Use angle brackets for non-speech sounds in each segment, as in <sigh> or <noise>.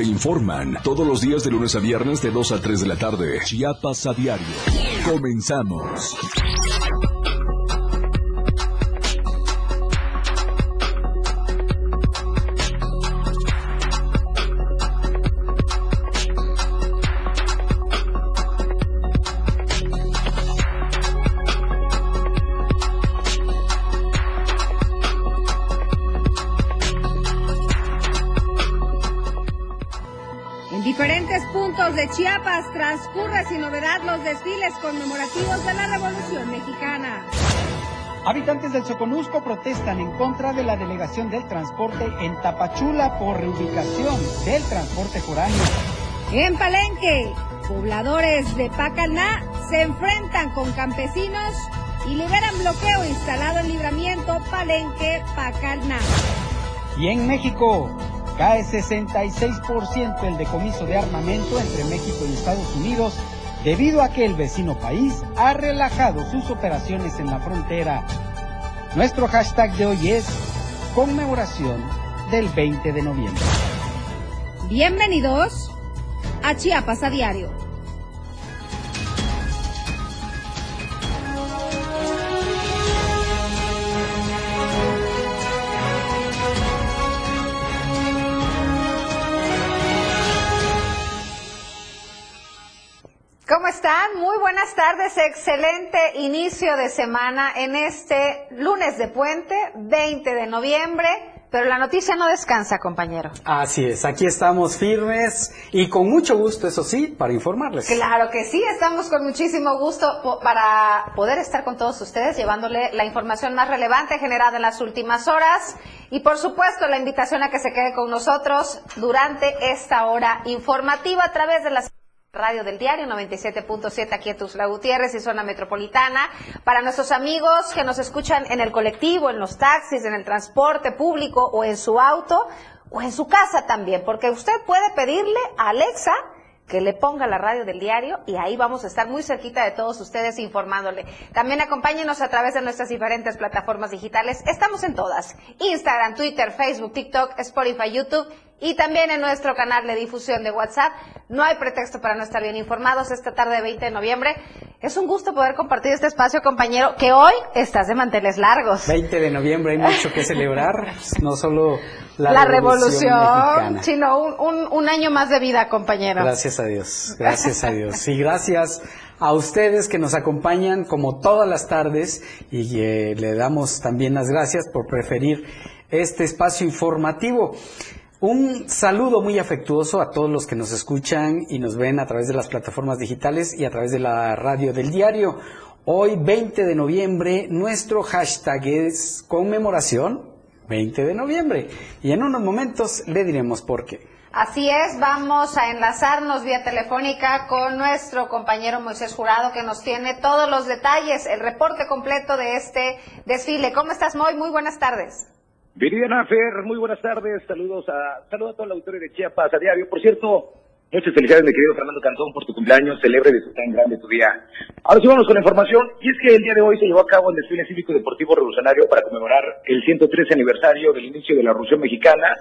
te informan todos los días de lunes a viernes de 2 a 3 de la tarde. Chiapas a diario. Comenzamos. Chiapas transcurre sin novedad los desfiles conmemorativos de la Revolución Mexicana. Habitantes del Soconusco protestan en contra de la delegación del transporte en Tapachula por reubicación del transporte foráneo. En Palenque, pobladores de Pacalná se enfrentan con campesinos y liberan bloqueo instalado en libramiento Palenque-Pacalná. Y en México, Cae 66% el decomiso de armamento entre México y Estados Unidos debido a que el vecino país ha relajado sus operaciones en la frontera. Nuestro hashtag de hoy es conmemoración del 20 de noviembre. Bienvenidos a Chiapas a Diario. Están? Muy buenas tardes, excelente inicio de semana en este lunes de puente, 20 de noviembre. Pero la noticia no descansa, compañero. Así es, aquí estamos firmes y con mucho gusto, eso sí, para informarles. Claro que sí, estamos con muchísimo gusto para poder estar con todos ustedes, llevándole la información más relevante generada en las últimas horas y, por supuesto, la invitación a que se quede con nosotros durante esta hora informativa a través de las Radio del Diario 97.7 aquí en Tuzla Gutiérrez y zona metropolitana. Para nuestros amigos que nos escuchan en el colectivo, en los taxis, en el transporte público o en su auto o en su casa también, porque usted puede pedirle a Alexa que le ponga la radio del diario y ahí vamos a estar muy cerquita de todos ustedes informándole. También acompáñenos a través de nuestras diferentes plataformas digitales. Estamos en todas. Instagram, Twitter, Facebook, TikTok, Spotify, YouTube y también en nuestro canal de difusión de WhatsApp. No hay pretexto para no estar bien informados esta tarde de 20 de noviembre. Es un gusto poder compartir este espacio, compañero, que hoy estás de manteles largos. 20 de noviembre hay mucho que celebrar, no solo la, la revolución, sino un, un, año más de vida, compañero. Gracias a Dios, <laughs> gracias a Dios. Y gracias a ustedes que nos acompañan como todas las tardes y eh, le damos también las gracias por preferir este espacio informativo. Un saludo muy afectuoso a todos los que nos escuchan y nos ven a través de las plataformas digitales y a través de la radio del diario. Hoy, 20 de noviembre, nuestro hashtag es conmemoración 20 de noviembre. Y en unos momentos le diremos por qué. Así es, vamos a enlazarnos vía telefónica con nuestro compañero Moisés Jurado que nos tiene todos los detalles, el reporte completo de este desfile. ¿Cómo estás, Moy? Muy buenas tardes. Viridiana Fer, muy buenas tardes, saludos a, saludos a toda la auditoría de Chiapas a diario. Por cierto, muchas felicidades, mi querido Fernando Cantón, por tu cumpleaños, celebre de tan grande tu día. Ahora sí vamos con la información, y es que el día de hoy se llevó a cabo el desfile cívico deportivo revolucionario para conmemorar el 113 aniversario del inicio de la Revolución Mexicana,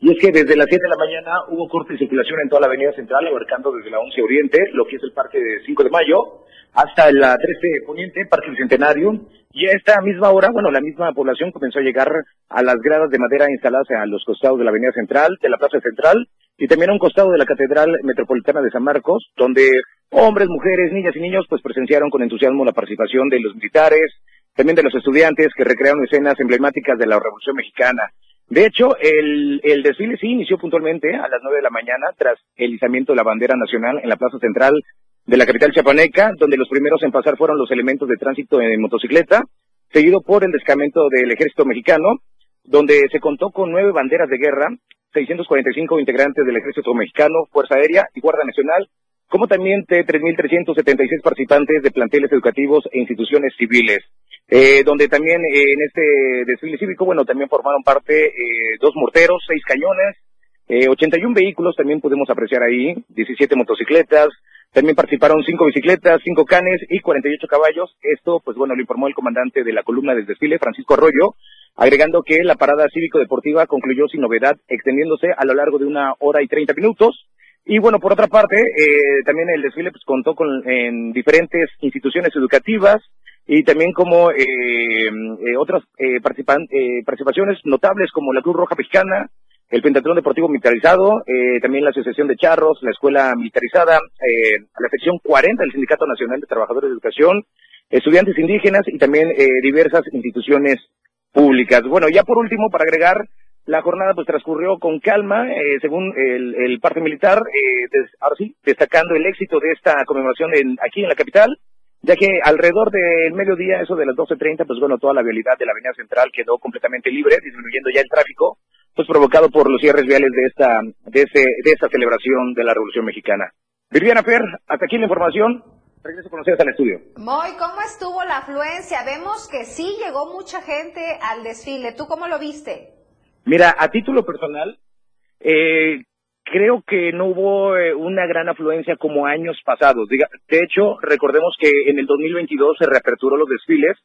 y es que desde las 7 de la mañana hubo corte de circulación en toda la avenida central, abarcando desde la 11 Oriente, lo que es el parque de 5 de mayo, hasta la 13 Poniente, Parque Centenario, y a esta misma hora, bueno, la misma población comenzó a llegar a las gradas de madera instaladas a los costados de la Avenida Central, de la Plaza Central, y también a un costado de la Catedral Metropolitana de San Marcos, donde hombres, mujeres, niñas y niños pues presenciaron con entusiasmo la participación de los militares, también de los estudiantes que recrearon escenas emblemáticas de la Revolución Mexicana. De hecho, el, el desfile sí inició puntualmente a las nueve de la mañana tras el izamiento de la bandera nacional en la Plaza Central de la capital chapaneca, donde los primeros en pasar fueron los elementos de tránsito en motocicleta, seguido por el descamento del ejército mexicano, donde se contó con nueve banderas de guerra, 645 integrantes del ejército mexicano, Fuerza Aérea y Guardia Nacional, como también de 3.376 participantes de planteles educativos e instituciones civiles. Eh, donde también eh, en este desfile cívico, bueno, también formaron parte eh, dos morteros, seis cañones, 81 vehículos también pudimos apreciar ahí, 17 motocicletas, También participaron cinco bicicletas, cinco canes y 48 caballos. Esto, pues bueno, lo informó el comandante de la columna del desfile, Francisco Arroyo, agregando que la parada cívico-deportiva concluyó sin novedad, extendiéndose a lo largo de una hora y 30 minutos. Y bueno, por otra parte, eh, también el desfile pues, contó con en diferentes instituciones educativas y también como eh, eh, otras eh, participan, eh, participaciones notables como la Cruz Roja Mexicana, el Pentatlón Deportivo Militarizado, eh, también la Asociación de Charros, la Escuela Militarizada, eh, la sección 40 del Sindicato Nacional de Trabajadores de Educación, estudiantes indígenas y también eh, diversas instituciones públicas. Bueno, ya por último, para agregar, la jornada pues transcurrió con calma, eh, según el, el parte militar, eh, des, ahora sí, destacando el éxito de esta conmemoración en, aquí en la capital, ya que alrededor del mediodía, eso de las 12.30, pues bueno, toda la vialidad de la avenida central quedó completamente libre, disminuyendo ya el tráfico, pues provocado por los cierres viales de esta, de ese, de esta celebración de la Revolución Mexicana. Viviana Fer, hasta aquí la información. Regreso con ustedes al estudio. Moy, ¿cómo estuvo la afluencia? Vemos que sí llegó mucha gente al desfile. ¿Tú cómo lo viste? Mira, a título personal, eh, creo que no hubo eh, una gran afluencia como años pasados. Diga, de hecho, recordemos que en el 2022 se reaperturó los desfiles,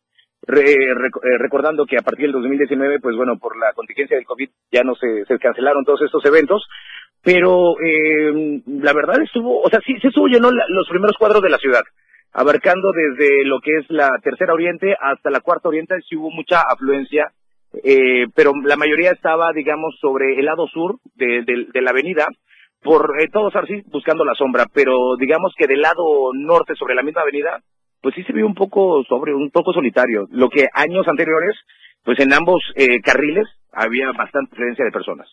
eh, recordando que a partir del 2019, pues bueno, por la contingencia del COVID ya no se, se cancelaron todos estos eventos, pero eh, la verdad estuvo, o sea, sí, se estuvo lleno la, los primeros cuadros de la ciudad, abarcando desde lo que es la tercera oriente hasta la cuarta oriente, sí hubo mucha afluencia, eh, pero la mayoría estaba, digamos, sobre el lado sur de, de, de la avenida, por eh, todos así buscando la sombra, pero digamos que del lado norte, sobre la misma avenida, pues sí se vio un poco sobre, un poco solitario, lo que años anteriores, pues en ambos eh, carriles había bastante presencia de personas.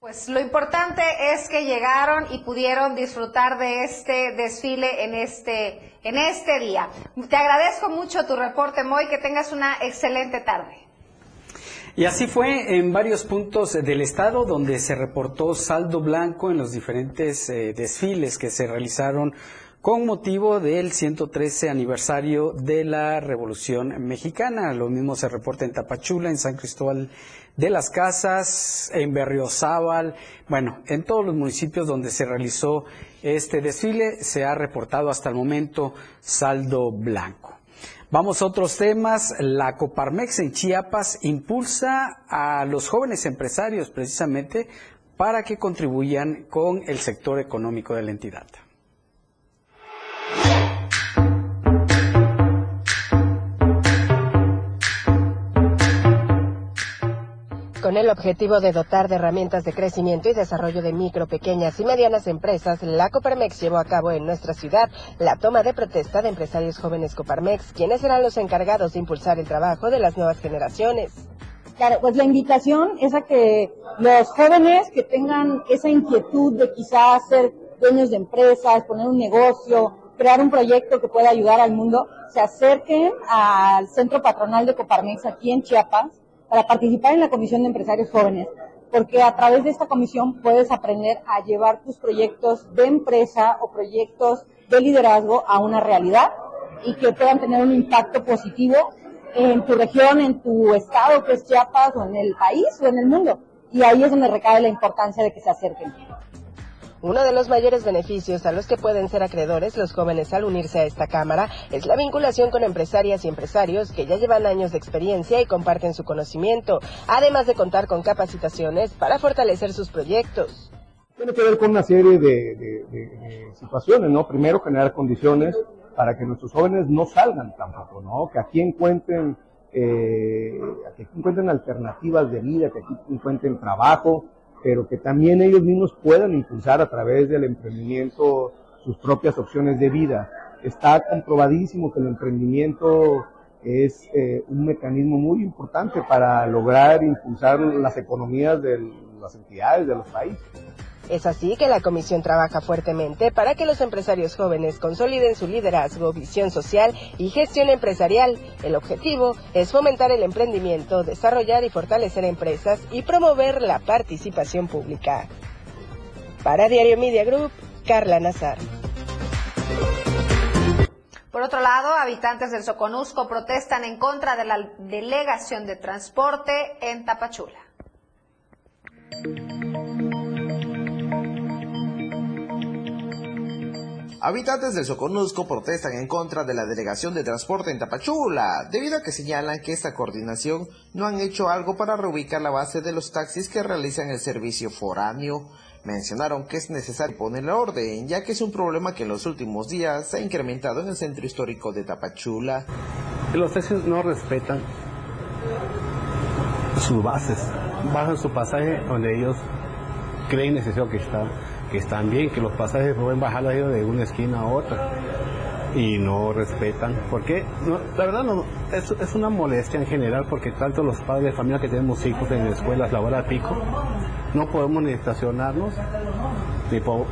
Pues lo importante es que llegaron y pudieron disfrutar de este desfile en este, en este día. Te agradezco mucho tu reporte, Moy, que tengas una excelente tarde. Y así fue en varios puntos del estado donde se reportó saldo blanco en los diferentes eh, desfiles que se realizaron con motivo del 113 aniversario de la Revolución Mexicana. Lo mismo se reporta en Tapachula, en San Cristóbal de las Casas, en Berriozábal, bueno, en todos los municipios donde se realizó este desfile se ha reportado hasta el momento saldo blanco. Vamos a otros temas. La Coparmex en Chiapas impulsa a los jóvenes empresarios precisamente para que contribuyan con el sector económico de la entidad. Con el objetivo de dotar de herramientas de crecimiento y desarrollo de micro, pequeñas y medianas empresas, la Coparmex llevó a cabo en nuestra ciudad la toma de protesta de empresarios jóvenes Coparmex, quienes serán los encargados de impulsar el trabajo de las nuevas generaciones. Claro, pues la invitación es a que los jóvenes que tengan esa inquietud de quizás ser dueños de empresas, poner un negocio, crear un proyecto que pueda ayudar al mundo, se acerquen al centro patronal de Coparmex aquí en Chiapas para participar en la Comisión de Empresarios Jóvenes, porque a través de esta comisión puedes aprender a llevar tus proyectos de empresa o proyectos de liderazgo a una realidad y que puedan tener un impacto positivo en tu región, en tu estado que es Chiapas o en el país o en el mundo. Y ahí es donde recae la importancia de que se acerquen. Uno de los mayores beneficios a los que pueden ser acreedores los jóvenes al unirse a esta Cámara es la vinculación con empresarias y empresarios que ya llevan años de experiencia y comparten su conocimiento, además de contar con capacitaciones para fortalecer sus proyectos. Tiene que ver con una serie de, situaciones, ¿no? Primero, generar condiciones para que nuestros jóvenes no salgan tampoco, ¿no? Que aquí encuentren, eh, que aquí encuentren alternativas de vida, que aquí encuentren trabajo, pero que también ellos mismos puedan impulsar a través del emprendimiento sus propias opciones de vida. Está comprobadísimo que el emprendimiento es eh, un mecanismo muy importante para lograr impulsar las economías de las entidades, de los países. Es así que la comisión trabaja fuertemente para que los empresarios jóvenes consoliden su liderazgo, visión social y gestión empresarial. El objetivo es fomentar el emprendimiento, desarrollar y fortalecer empresas y promover la participación pública. Para Diario Media Group, Carla Nazar. Por otro lado, habitantes del Soconusco protestan en contra de la delegación de transporte en Tapachula. Habitantes del Soconusco protestan en contra de la delegación de transporte en Tapachula, debido a que señalan que esta coordinación no han hecho algo para reubicar la base de los taxis que realizan el servicio foráneo. Mencionaron que es necesario ponerle orden, ya que es un problema que en los últimos días se ha incrementado en el centro histórico de Tapachula. Los taxis no respetan sus bases, bajan su pasaje donde ellos creen necesario que está que están bien, que los pasajes pueden bajar de una esquina a otra y no respetan. Porque la verdad no, es, es, una molestia en general porque tanto los padres de familia que tenemos hijos en escuelas la hora pico, no podemos ni estacionarnos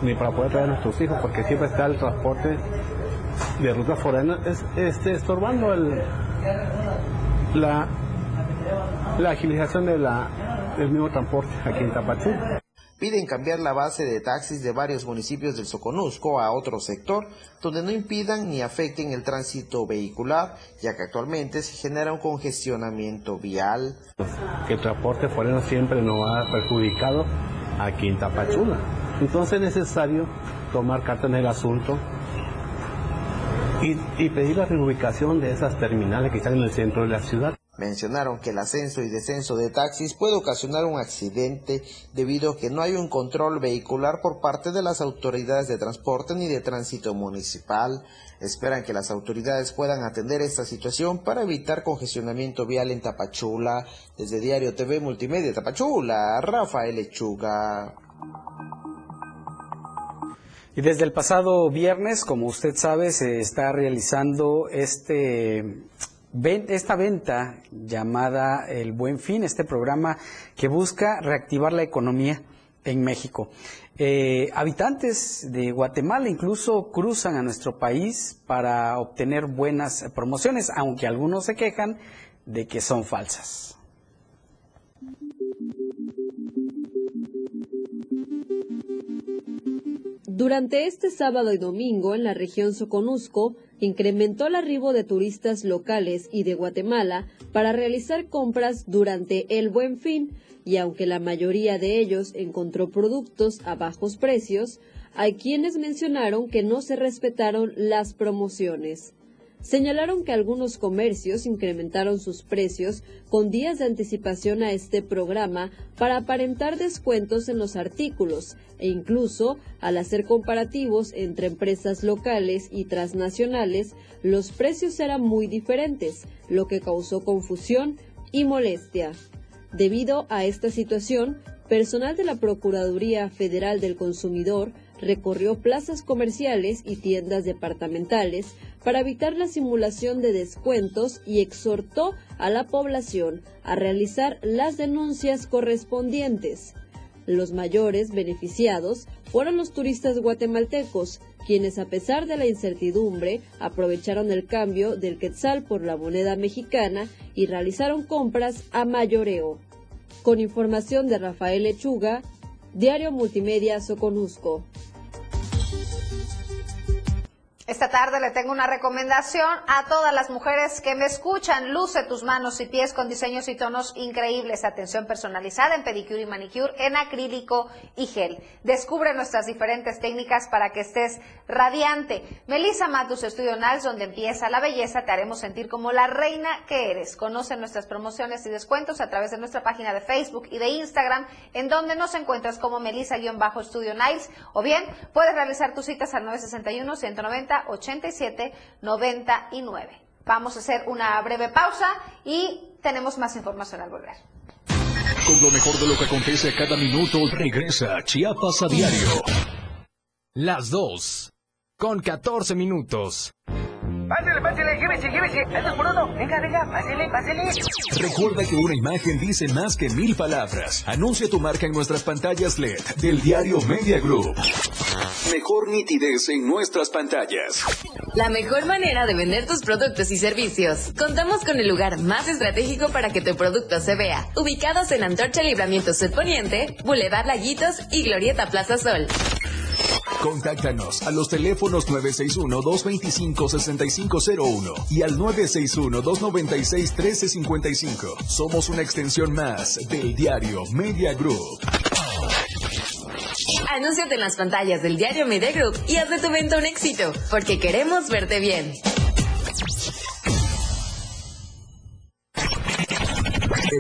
ni, para poder traer a nuestros hijos porque siempre está el transporte de ruta forana. Es, este, estorbando la, la agilización del mismo transporte aquí en Tapachú piden cambiar la base de taxis de varios municipios del Soconusco a otro sector donde no impidan ni afecten el tránsito vehicular, ya que actualmente se genera un congestionamiento vial. Que el transporte foreno siempre nos ha perjudicado aquí en Tapachula. Entonces es necesario tomar carta en el asunto y pedir la reubicación de esas terminales que están en el centro de la ciudad. Mencionaron que el ascenso y descenso de taxis puede ocasionar un accidente debido a que no hay un control vehicular por parte de las autoridades de transporte ni de tránsito municipal. Esperan que las autoridades puedan atender esta situación para evitar congestionamiento vial en Tapachula. Desde Diario TV Multimedia Tapachula, Rafael Lechuga. Y desde el pasado viernes, como usted sabe, se está realizando este esta venta llamada El Buen Fin, este programa que busca reactivar la economía en México. Eh, habitantes de Guatemala incluso cruzan a nuestro país para obtener buenas promociones, aunque algunos se quejan de que son falsas. Durante este sábado y domingo en la región Soconusco, incrementó el arribo de turistas locales y de Guatemala para realizar compras durante el buen fin, y aunque la mayoría de ellos encontró productos a bajos precios, hay quienes mencionaron que no se respetaron las promociones señalaron que algunos comercios incrementaron sus precios con días de anticipación a este programa para aparentar descuentos en los artículos e incluso al hacer comparativos entre empresas locales y transnacionales, los precios eran muy diferentes, lo que causó confusión y molestia. Debido a esta situación, personal de la Procuraduría Federal del Consumidor recorrió plazas comerciales y tiendas departamentales para evitar la simulación de descuentos y exhortó a la población a realizar las denuncias correspondientes. Los mayores beneficiados fueron los turistas guatemaltecos, quienes a pesar de la incertidumbre aprovecharon el cambio del quetzal por la moneda mexicana y realizaron compras a mayoreo. Con información de Rafael Lechuga, Diario Multimedia Soconusco. Esta tarde le tengo una recomendación a todas las mujeres que me escuchan. Luce tus manos y pies con diseños y tonos increíbles. Atención personalizada en pedicure y manicure, en acrílico y gel. Descubre nuestras diferentes técnicas para que estés radiante. Melissa Matus Estudio Nals, donde empieza la belleza, te haremos sentir como la reina que eres. Conoce nuestras promociones y descuentos a través de nuestra página de Facebook y de Instagram, en donde nos encuentras como Melissa-Estudio Niles, o bien puedes realizar tus citas al 961 190 87 99. Vamos a hacer una breve pausa y tenemos más información al volver. Con lo mejor de lo que acontece cada minuto, regresa Chiapas a diario. Las 2. Con 14 minutos. Pásale, pásale, llévese, llévese. Al por uno. Venga, venga, pásale, pásale. Recuerda que una imagen dice más que mil palabras. Anuncia tu marca en nuestras pantallas LED del diario Media Group. Mejor nitidez en nuestras pantallas. La mejor manera de vender tus productos y servicios. Contamos con el lugar más estratégico para que tu producto se vea. Ubicados en Antorcha Libramiento Sud Poniente, Boulevard Laguitos y Glorieta Plaza Sol. Contáctanos a los teléfonos 961-225-6501 y al 961-296-1355. Somos una extensión más del diario Media Group. Anúnciate en las pantallas del diario Media Group y haz de tu venta un éxito, porque queremos verte bien.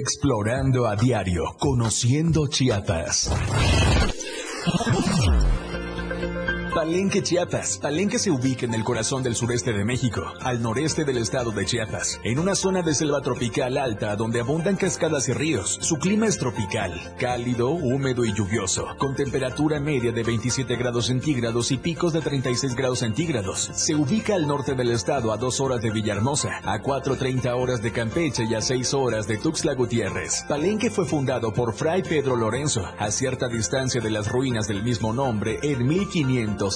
Explorando a diario, conociendo Chiapas. Palenque Chiapas. Palenque se ubica en el corazón del sureste de México, al noreste del estado de Chiapas, en una zona de selva tropical alta donde abundan cascadas y ríos. Su clima es tropical, cálido, húmedo y lluvioso, con temperatura media de 27 grados centígrados y picos de 36 grados centígrados. Se ubica al norte del estado a 2 horas de Villahermosa, a 4.30 horas de Campeche y a 6 horas de Tuxtla Gutiérrez. Palenque fue fundado por Fray Pedro Lorenzo, a cierta distancia de las ruinas del mismo nombre en 1500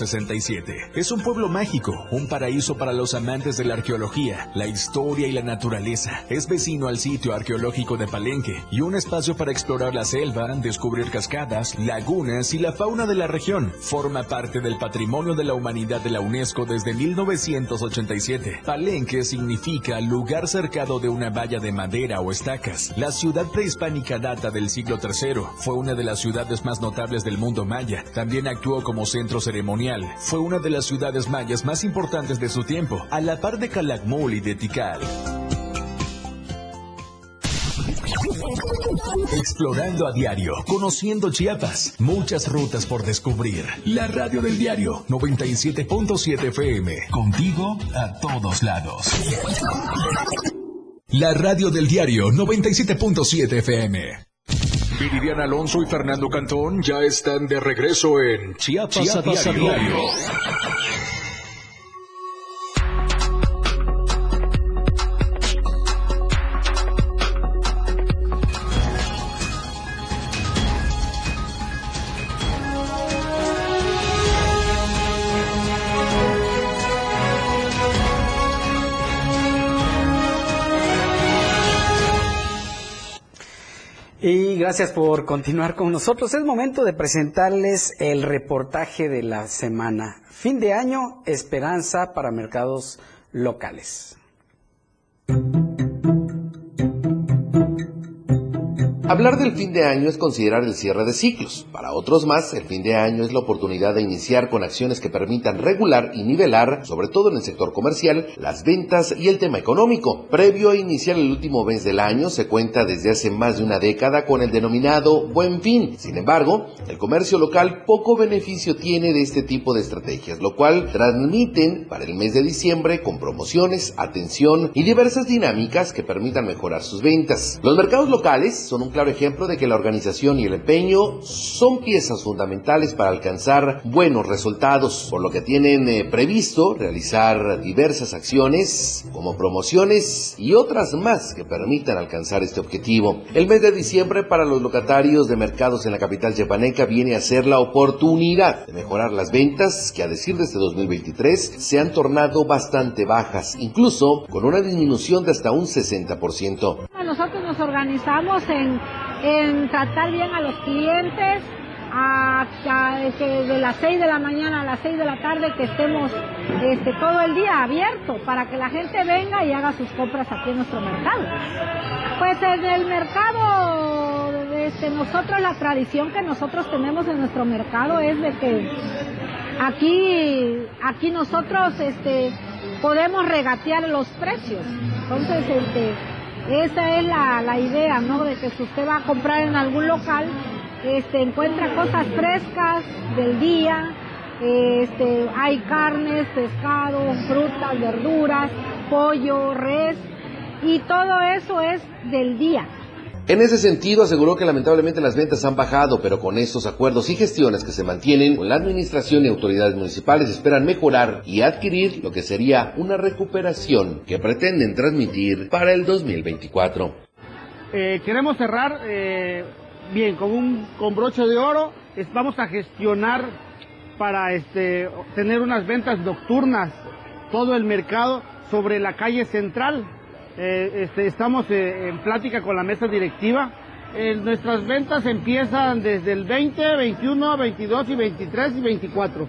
es un pueblo mágico, un paraíso para los amantes de la arqueología, la historia y la naturaleza. Es vecino al sitio arqueológico de Palenque y un espacio para explorar la selva, descubrir cascadas, lagunas y la fauna de la región. Forma parte del patrimonio de la humanidad de la UNESCO desde 1987. Palenque significa lugar cercado de una valla de madera o estacas. La ciudad prehispánica data del siglo III. Fue una de las ciudades más notables del mundo maya. También actuó como centro ceremonial fue una de las ciudades mayas más importantes de su tiempo, a la par de Calakmul y de Tikal. Explorando a diario, conociendo Chiapas, muchas rutas por descubrir. La radio del diario 97.7 FM, contigo a todos lados. La radio del diario 97.7 FM. Viridiana Alonso y Fernando Cantón ya están de regreso en Chiapas, A diario. Y gracias por continuar con nosotros. Es momento de presentarles el reportaje de la semana. Fin de año, esperanza para mercados locales. Hablar del fin de año es considerar el cierre de ciclos. Para otros más, el fin de año es la oportunidad de iniciar con acciones que permitan regular y nivelar, sobre todo en el sector comercial, las ventas y el tema económico. Previo a iniciar el último mes del año, se cuenta desde hace más de una década con el denominado buen fin. Sin embargo, el comercio local poco beneficio tiene de este tipo de estrategias, lo cual transmiten para el mes de diciembre con promociones, atención y diversas dinámicas que permitan mejorar sus ventas. Los mercados locales son un ejemplo de que la organización y el empeño son piezas fundamentales para alcanzar buenos resultados, por lo que tienen eh, previsto realizar diversas acciones como promociones y otras más que permitan alcanzar este objetivo. El mes de diciembre para los locatarios de mercados en la capital chepaneca viene a ser la oportunidad de mejorar las ventas que a decir de este 2023 se han tornado bastante bajas, incluso con una disminución de hasta un 60%. Nosotros nos organizamos en tratar bien a los clientes, hasta que de las 6 de la mañana a las 6 de la tarde que estemos este, todo el día abierto para que la gente venga y haga sus compras aquí en nuestro mercado. Pues en el mercado, este, nosotros la tradición que nosotros tenemos en nuestro mercado es de que aquí, aquí nosotros este, podemos regatear los precios. Entonces, este, esa es la, la idea, ¿no? De que si usted va a comprar en algún local, este, encuentra cosas frescas del día, este, hay carnes, pescado, frutas, verduras, pollo, res, y todo eso es del día. En ese sentido, aseguró que lamentablemente las ventas han bajado, pero con estos acuerdos y gestiones que se mantienen con la administración y autoridades municipales esperan mejorar y adquirir lo que sería una recuperación que pretenden transmitir para el 2024. Eh, queremos cerrar eh, bien con un broche de oro. Vamos a gestionar para este, tener unas ventas nocturnas todo el mercado sobre la calle central eh, este, estamos eh, en plática con la mesa directiva. Eh, nuestras ventas empiezan desde el 20, 21, 22 y 23 y 24.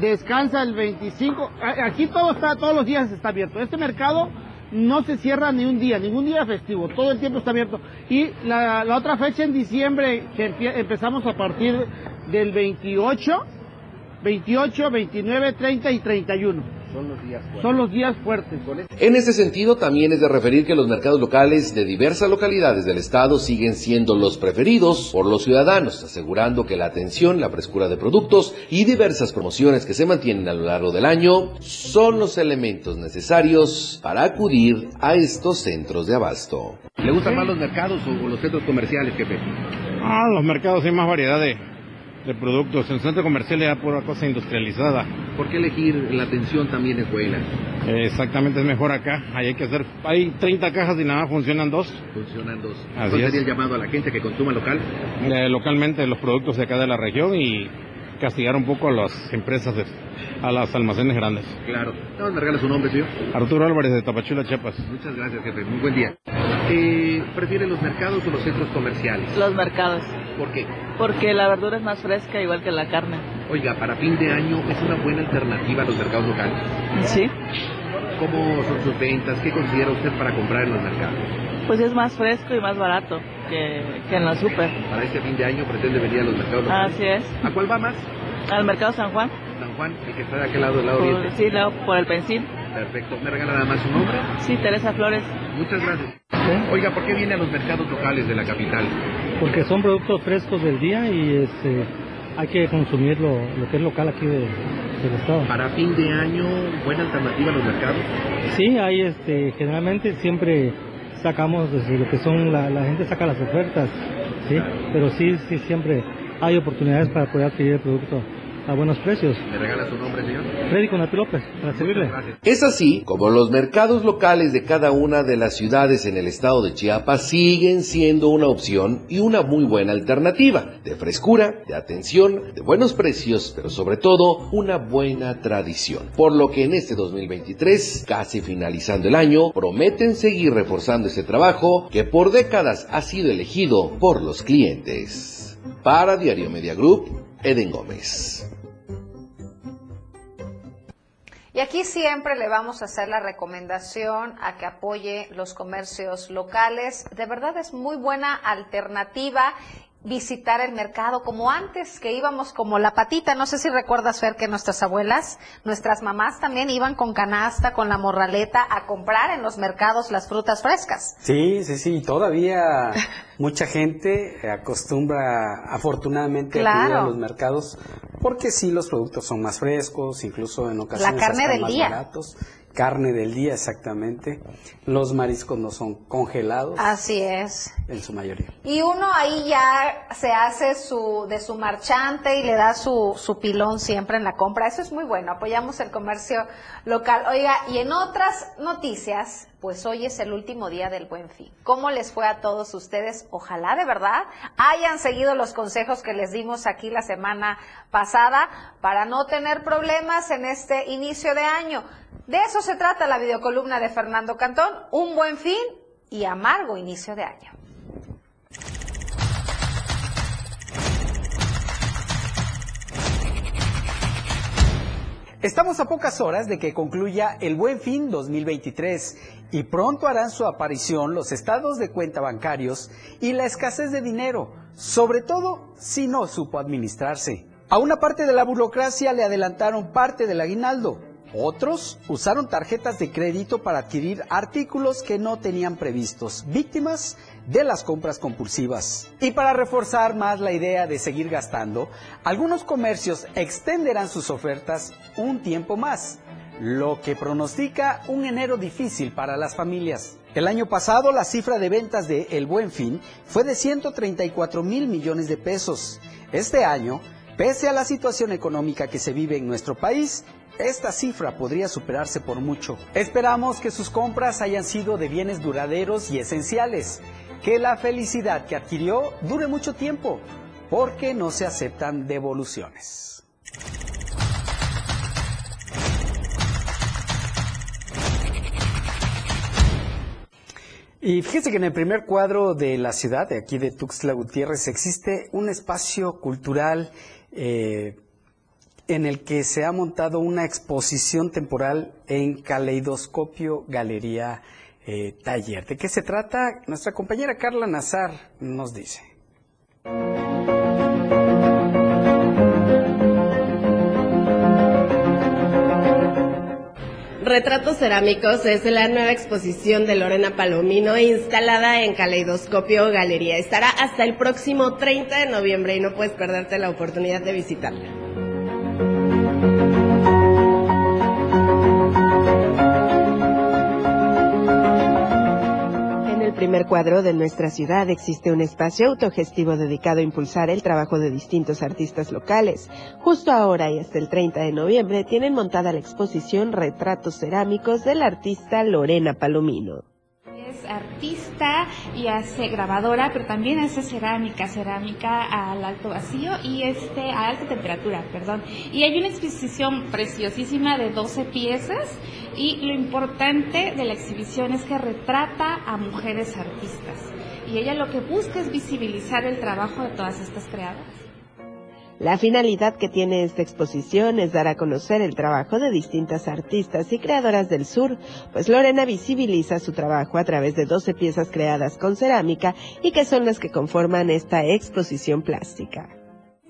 Descansa el 25. Aquí todo está, todos los días está abierto. Este mercado no se cierra ni un día, ningún día festivo, todo el tiempo está abierto. Y la, otra fecha en diciembre, que empezamos a partir del 28, 28, 29, 30 y 31. Son los días Son los días fuertes. En este sentido, también es de referir que los mercados locales de diversas localidades del estado siguen siendo los preferidos por los ciudadanos, asegurando que la atención, la frescura de productos y diversas promociones que se mantienen a lo largo del año son los elementos necesarios para acudir a estos centros de abasto. ¿Le gustan más los mercados o los centros comerciales, jefe? Ah, los mercados hay más variedad de, de productos. En el centro comercial hay pura cosa industrializada. ¿Por qué elegir la atención también es buena? Eh, exactamente, es mejor acá. Ahí hay que hacer. Hay 30 cajas y nada más funcionan dos. Funcionan dos. Así ¿Cuál es. sería el llamado a la gente que consuma local? Eh, localmente los productos de acá de la región y castigar un poco a las empresas, de- a las almacenes grandes. Claro. ¿No me regala su nombre, señor? Arturo Álvarez de Tapachula, Chiapas. Muchas gracias, jefe. Muy buen día. Eh, ¿Prefiere los mercados o los centros comerciales? Los mercados, ¿Por qué? porque la verdura es más fresca igual que la carne. Oiga, para fin de año es una buena alternativa a los mercados locales. Sí, ¿Cómo son sus ventas? ¿Qué considera usted para comprar en los mercados? pues es más fresco y más barato que, que en la super. Para este fin de año pretende venir a los mercados locales. Así es. ¿A cuál va más? Al mercado San Juan, San Juan, el que está de aquel lado del lado por, oriente. sí, luego por el pensil. Perfecto. ¿Me regala nada más su nombre? Sí, Teresa Flores. Muchas gracias. Oiga, ¿por qué viene a los mercados locales de la capital? porque son productos frescos del día y este hay que consumir lo, lo que es local aquí de- del estado. Para fin de año, buena alternativa a los mercados. Sí, hay este generalmente siempre sacamos desde lo que son la, la gente saca las ofertas, sí, pero sí sí siempre hay oportunidades para poder adquirir el producto a buenos precios. ¿Me regala su nombre, señor? Freddy Conati López, para servirle. Es así como los mercados locales de cada una de las ciudades en el estado de Chiapas siguen siendo una opción y una muy buena alternativa de frescura, de atención, de buenos precios, pero sobre todo una buena tradición. Por lo que en este 2023, casi finalizando el año, prometen seguir reforzando este trabajo que por décadas ha sido elegido por los clientes. Para Diario Media Group, Eden Gómez. Y aquí siempre le vamos a hacer la recomendación a que apoye los comercios locales. De verdad es muy buena alternativa visitar el mercado como antes que íbamos como la patita. No sé si recuerdas, Fer, que nuestras abuelas, nuestras mamás también iban con canasta, con la morraleta a comprar en los mercados las frutas frescas. Sí, sí, sí, todavía mucha gente acostumbra afortunadamente a Claro. a los mercados porque sí los productos son más frescos, incluso en ocasiones carne hasta del más día. baratos. Carne del día, exactamente. Los mariscos no son congelados Así es. en su mayoría. Y uno ahí ya se hace su de su marchante y le da su, su pilón siempre en la compra. Eso es muy bueno. Apoyamos el comercio local. Oiga, y en otras noticias, pues hoy es el último día del Buen Fin. ¿Cómo les fue a todos ustedes? Ojalá de verdad hayan seguido los consejos que les dimos aquí la semana pasada para no tener problemas en este inicio de año. De eso se trata la videocolumna de Fernando Cantón. Un buen fin y amargo inicio de año. Estamos a pocas horas de que concluya el Buen Fin 2023 y pronto harán su aparición los estados de cuenta bancarios y la escasez de dinero, sobre todo si no supo administrarse. A una parte de la burocracia le adelantaron parte del aguinaldo. Otros usaron tarjetas de crédito para adquirir artículos que no tenían previstos, víctimas de las compras compulsivas. Y para reforzar más la idea de seguir gastando, algunos comercios extenderán sus ofertas un tiempo más, lo que pronostica un enero difícil para las familias. El año pasado la cifra de ventas de El Buen Fin fue de 134 mil millones de pesos. Este año, pese a la situación económica que se vive en nuestro país, esta cifra podría superarse por mucho. Esperamos que sus compras hayan sido de bienes duraderos y esenciales, que la felicidad que adquirió dure mucho tiempo, porque no se aceptan devoluciones. Y fíjese que en el primer cuadro de la ciudad, de aquí de Tuxtla Gutiérrez, existe un espacio cultural eh, en el que se ha montado una exposición temporal en Caleidoscopio Galería eh, Taller. ¿De qué se trata? Nuestra compañera Carla Nazar nos dice. Retratos Cerámicos es la nueva exposición de Lorena Palomino instalada en Caleidoscopio Galería. Estará hasta el próximo 30 de noviembre y no puedes perderte la oportunidad de visitarla. El primer cuadro de nuestra ciudad existe un espacio autogestivo dedicado a impulsar el trabajo de distintos artistas locales. Justo ahora y hasta el 30 de noviembre tienen montada la exposición Retratos Cerámicos del artista Lorena Palomino. Es artista y hace grabadora, pero también hace cerámica, cerámica al alto vacío y este a alta temperatura, perdón. Y hay una exposición preciosísima de 12 piezas y lo importante de la exhibición es que retrata a mujeres artistas. Y ella lo que busca es visibilizar el trabajo de todas estas creadoras. La finalidad que tiene esta exposición es dar a conocer el trabajo de distintas artistas y creadoras del sur, pues Lorena visibiliza su trabajo a través de 12 piezas creadas con cerámica y que son las que conforman esta exposición plástica.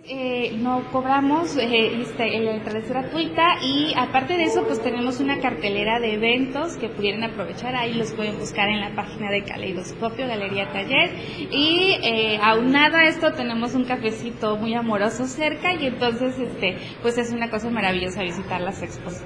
Eh, no cobramos, eh, este, la entrada es gratuita y aparte de eso pues tenemos una cartelera de eventos que pudieran aprovechar, ahí los pueden buscar en la página de Caleidoscopio, Galería Taller y eh, aunado a esto tenemos un cafecito muy amoroso cerca y entonces este pues es una cosa maravillosa visitar las expos.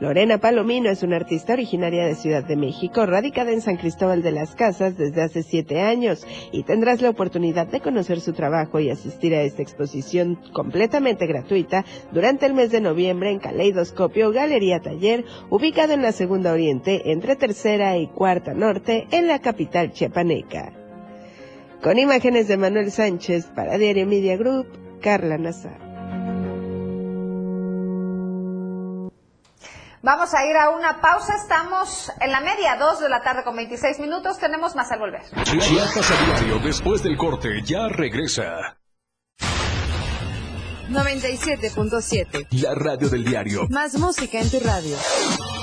Lorena Palomino es una artista originaria de Ciudad de México, radicada en San Cristóbal de las Casas desde hace siete años y tendrás la oportunidad de conocer su trabajo y asistir a esta exposición completamente gratuita durante el mes de noviembre en Caleidoscopio Galería Taller, ubicado en la Segunda Oriente entre Tercera y Cuarta Norte en la capital chiapaneca. Con imágenes de Manuel Sánchez para Diario Media Group, Carla Nazar. Vamos a ir a una pausa. Estamos en la media, 2 de la tarde con 26 minutos. Tenemos más al volver. Chiapas a diario, después del corte, ya regresa. 97.7. La radio del diario. Más música en tu radio.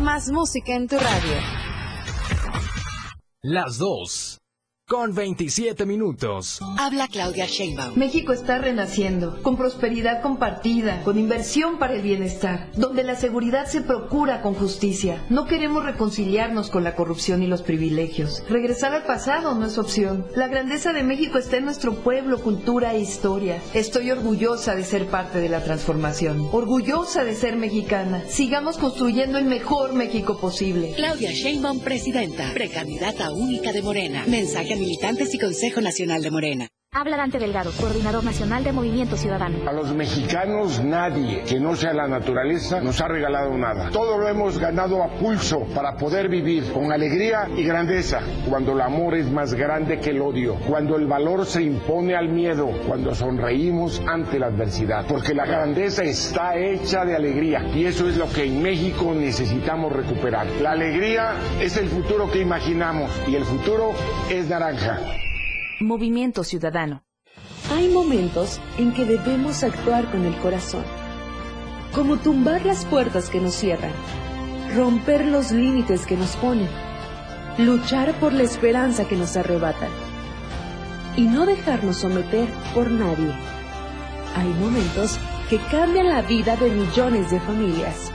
Más música en tu radio. Las dos. Con 27 minutos. Habla Claudia Sheinbaum. México está renaciendo, con prosperidad compartida, con inversión para el bienestar, donde la seguridad se procura con justicia. No queremos reconciliarnos con la corrupción y los privilegios. Regresar al pasado no es opción. La grandeza de México está en nuestro pueblo, cultura e historia. Estoy orgullosa de ser parte de la transformación, orgullosa de ser mexicana. Sigamos construyendo el mejor México posible. Claudia Sheinbaum, presidenta, precandidata única de Morena. Mensaje a militantes y Consejo Nacional de Morena. Habla Dante Delgado, coordinador nacional de Movimiento Ciudadano. A los mexicanos nadie que no sea la naturaleza nos ha regalado nada. Todo lo hemos ganado a pulso para poder vivir con alegría y grandeza. Cuando el amor es más grande que el odio, cuando el valor se impone al miedo, cuando sonreímos ante la adversidad. Porque la grandeza está hecha de alegría y eso es lo que en México necesitamos recuperar. La alegría es el futuro que imaginamos y el futuro es naranja. Movimiento Ciudadano. Hay momentos en que debemos actuar con el corazón, como tumbar las puertas que nos cierran, romper los límites que nos ponen, luchar por la esperanza que nos arrebatan y no dejarnos someter por nadie. Hay momentos que cambian la vida de millones de familias.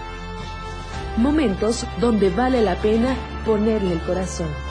Momentos donde vale la pena ponerle el corazón.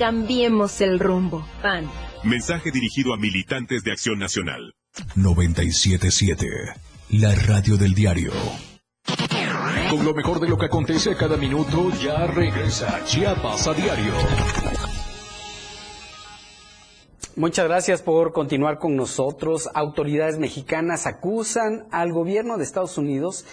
Cambiemos el rumbo. PAN. Mensaje dirigido a militantes de Acción Nacional. 977, la radio del diario. Con lo mejor de lo que acontece a cada minuto, ya regresa Chiapas a diario. Muchas gracias por continuar con nosotros. Autoridades mexicanas acusan al gobierno de Estados Unidos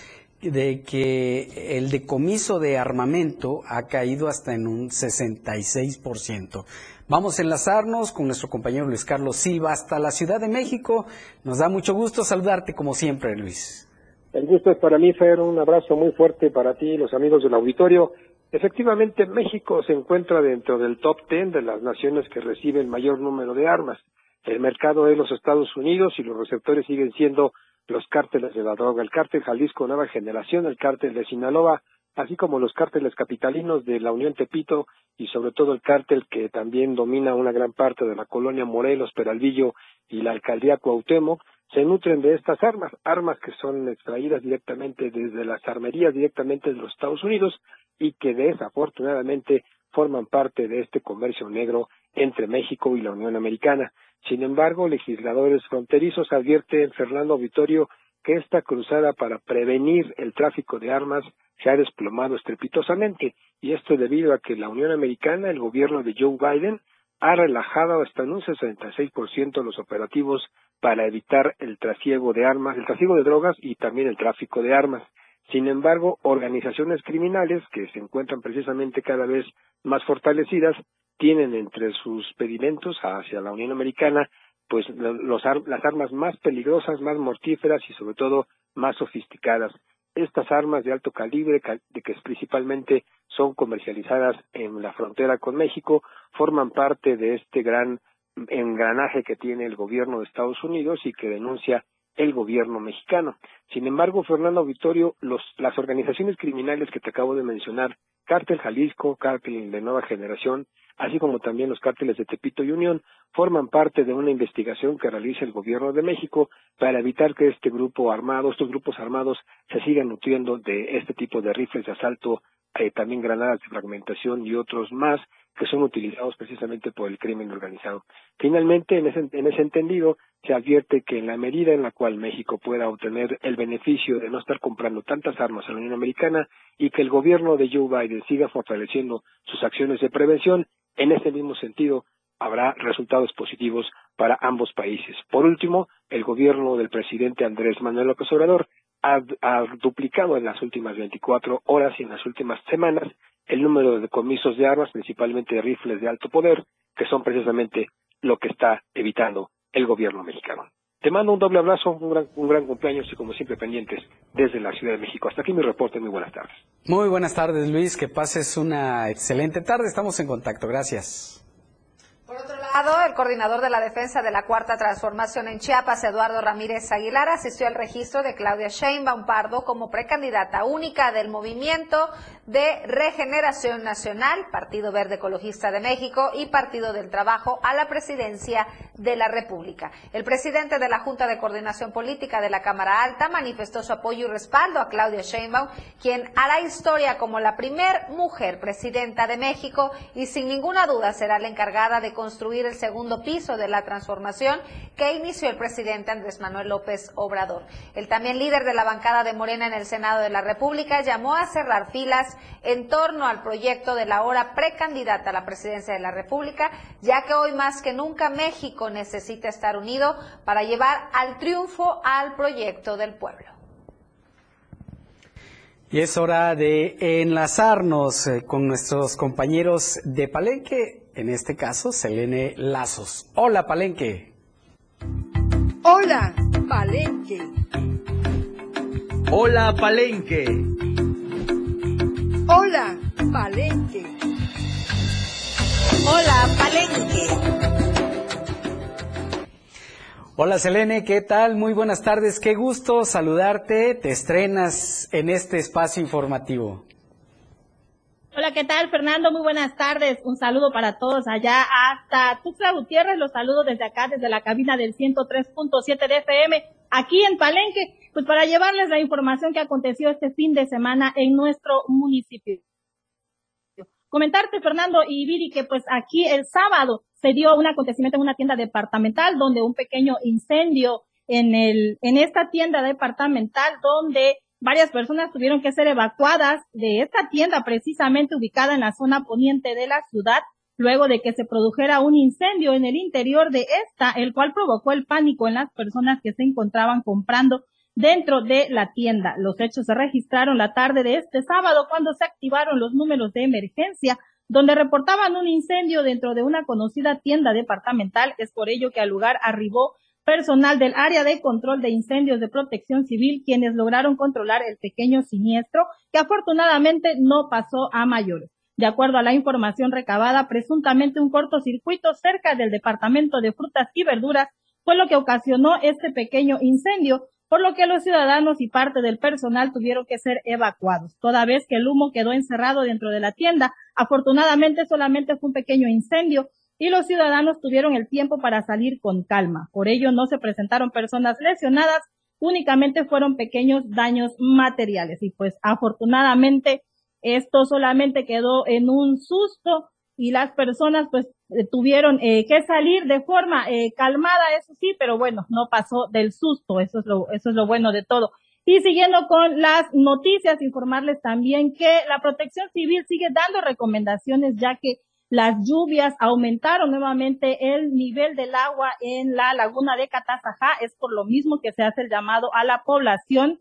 de que el decomiso de armamento ha caído hasta en un 66%. Vamos a enlazarnos con nuestro compañero Luis Carlos Silva hasta la Ciudad de México. Nos da mucho gusto saludarte como siempre, Luis. El gusto es para mí, Fer. Un abrazo muy fuerte para ti y los amigos del auditorio. Efectivamente, México se encuentra dentro del top ten de las naciones que reciben mayor número de armas. El mercado es los Estados Unidos y los receptores siguen siendo los cárteles de la droga, el cártel Jalisco Nueva Generación, el cártel de Sinaloa, así como los cárteles capitalinos de la Unión Tepito y sobre todo el cártel que también domina una gran parte de la colonia Morelos, Peralvillo y la alcaldía Cuauhtémoc, se nutren de estas armas, armas que son extraídas directamente desde las armerías directamente de los Estados Unidos y que desafortunadamente forman parte de este comercio negro entre México y la Unión Americana. Sin embargo, legisladores fronterizos advierten Fernando Vitorio que esta cruzada para prevenir el tráfico de armas se ha desplomado estrepitosamente, y esto debido a que la Unión Americana, el gobierno de Joe Biden, ha relajado hasta en un 66% los operativos para evitar el trasiego de armas, el trasiego de drogas y también el tráfico de armas. Sin embargo, organizaciones criminales que se encuentran precisamente cada vez más fortalecidas tienen entre sus pedimentos hacia la Unión Americana pues los, las armas más peligrosas, más mortíferas y sobre todo más sofisticadas. Estas armas de alto calibre, que principalmente son comercializadas en la frontera con México, forman parte de este gran engranaje que tiene el gobierno de Estados Unidos y que denuncia el gobierno mexicano. Sin embargo, Fernando Victorio, los, las organizaciones criminales que te acabo de mencionar, Cártel Jalisco, Cártel de Nueva Generación, así como también los cárteles de Tepito y Unión, forman parte de una investigación que realiza el gobierno de México para evitar que este grupo armado, estos grupos armados, se sigan nutriendo de este tipo de rifles de asalto, eh, también granadas de fragmentación y otros más que son utilizados precisamente por el crimen organizado. Finalmente, en ese, en ese entendido, se advierte que en la medida en la cual México pueda obtener el beneficio de no estar comprando tantas armas a la Unión Americana y que el gobierno de Joe Biden siga fortaleciendo sus acciones de prevención, en ese mismo sentido, habrá resultados positivos para ambos países. Por último, el gobierno del presidente Andrés Manuel López Obrador ha, duplicado en las últimas 24 horas y en las últimas semanas el número de decomisos de armas, principalmente de rifles de alto poder, que son precisamente lo que está evitando el gobierno mexicano. Te mando un doble abrazo, un gran, un gran cumpleaños y como siempre pendientes desde la Ciudad de México. Hasta aquí mi reporte, muy buenas tardes. Muy buenas tardes Luis, que pases una excelente tarde, estamos en contacto, gracias. Por otro lado, el coordinador de la defensa de la Cuarta Transformación en Chiapas, Eduardo Ramírez Aguilar, asistió al registro de Claudia Sheinbaum Pardo como precandidata única del Movimiento de Regeneración Nacional, Partido Verde Ecologista de México y Partido del Trabajo a la presidencia de la República. El presidente de la Junta de Coordinación Política de la Cámara Alta manifestó su apoyo y respaldo a Claudia Sheinbaum, quien hará historia como la primer mujer presidenta de México y sin ninguna duda será la encargada de construir el segundo piso de la transformación que inició el presidente Andrés Manuel López Obrador. El también líder de la bancada de Morena en el Senado de la República llamó a cerrar filas en torno al proyecto de la ahora precandidata a la presidencia de la República, ya que hoy más que nunca México necesita estar unido para llevar al triunfo al proyecto del pueblo. Y es hora de enlazarnos eh, con nuestros compañeros de Palenque en este caso Selene Lazos. Hola Palenque. Hola Palenque. Hola Palenque. Hola Palenque. Hola Palenque. Hola Selene, ¿qué tal? Muy buenas tardes, qué gusto saludarte. Te estrenas en este espacio informativo. Hola, ¿qué tal, Fernando? Muy buenas tardes. Un saludo para todos allá hasta Tuxtla Gutiérrez. Los saludo desde acá, desde la cabina del 103.7 de FM, aquí en Palenque, pues para llevarles la información que aconteció este fin de semana en nuestro municipio. Comentarte, Fernando y Viri, que pues aquí el sábado se dio un acontecimiento en una tienda departamental donde un pequeño incendio en el, en esta tienda departamental donde varias personas tuvieron que ser evacuadas de esta tienda precisamente ubicada en la zona poniente de la ciudad luego de que se produjera un incendio en el interior de esta, el cual provocó el pánico en las personas que se encontraban comprando dentro de la tienda. Los hechos se registraron la tarde de este sábado cuando se activaron los números de emergencia donde reportaban un incendio dentro de una conocida tienda departamental. Es por ello que al lugar arribó personal del área de control de incendios de protección civil, quienes lograron controlar el pequeño siniestro, que afortunadamente no pasó a mayores. De acuerdo a la información recabada, presuntamente un cortocircuito cerca del departamento de frutas y verduras fue lo que ocasionó este pequeño incendio, por lo que los ciudadanos y parte del personal tuvieron que ser evacuados, toda vez que el humo quedó encerrado dentro de la tienda. Afortunadamente solamente fue un pequeño incendio y los ciudadanos tuvieron el tiempo para salir con calma. Por ello no se presentaron personas lesionadas, únicamente fueron pequeños daños materiales y pues afortunadamente esto solamente quedó en un susto y las personas pues tuvieron eh, que salir de forma eh, calmada, eso sí, pero bueno, no pasó del susto, eso es lo, eso es lo bueno de todo. Y siguiendo con las noticias, informarles también que la protección civil sigue dando recomendaciones ya que las lluvias aumentaron nuevamente el nivel del agua en la laguna de Catazajá. Es por lo mismo que se hace el llamado a la población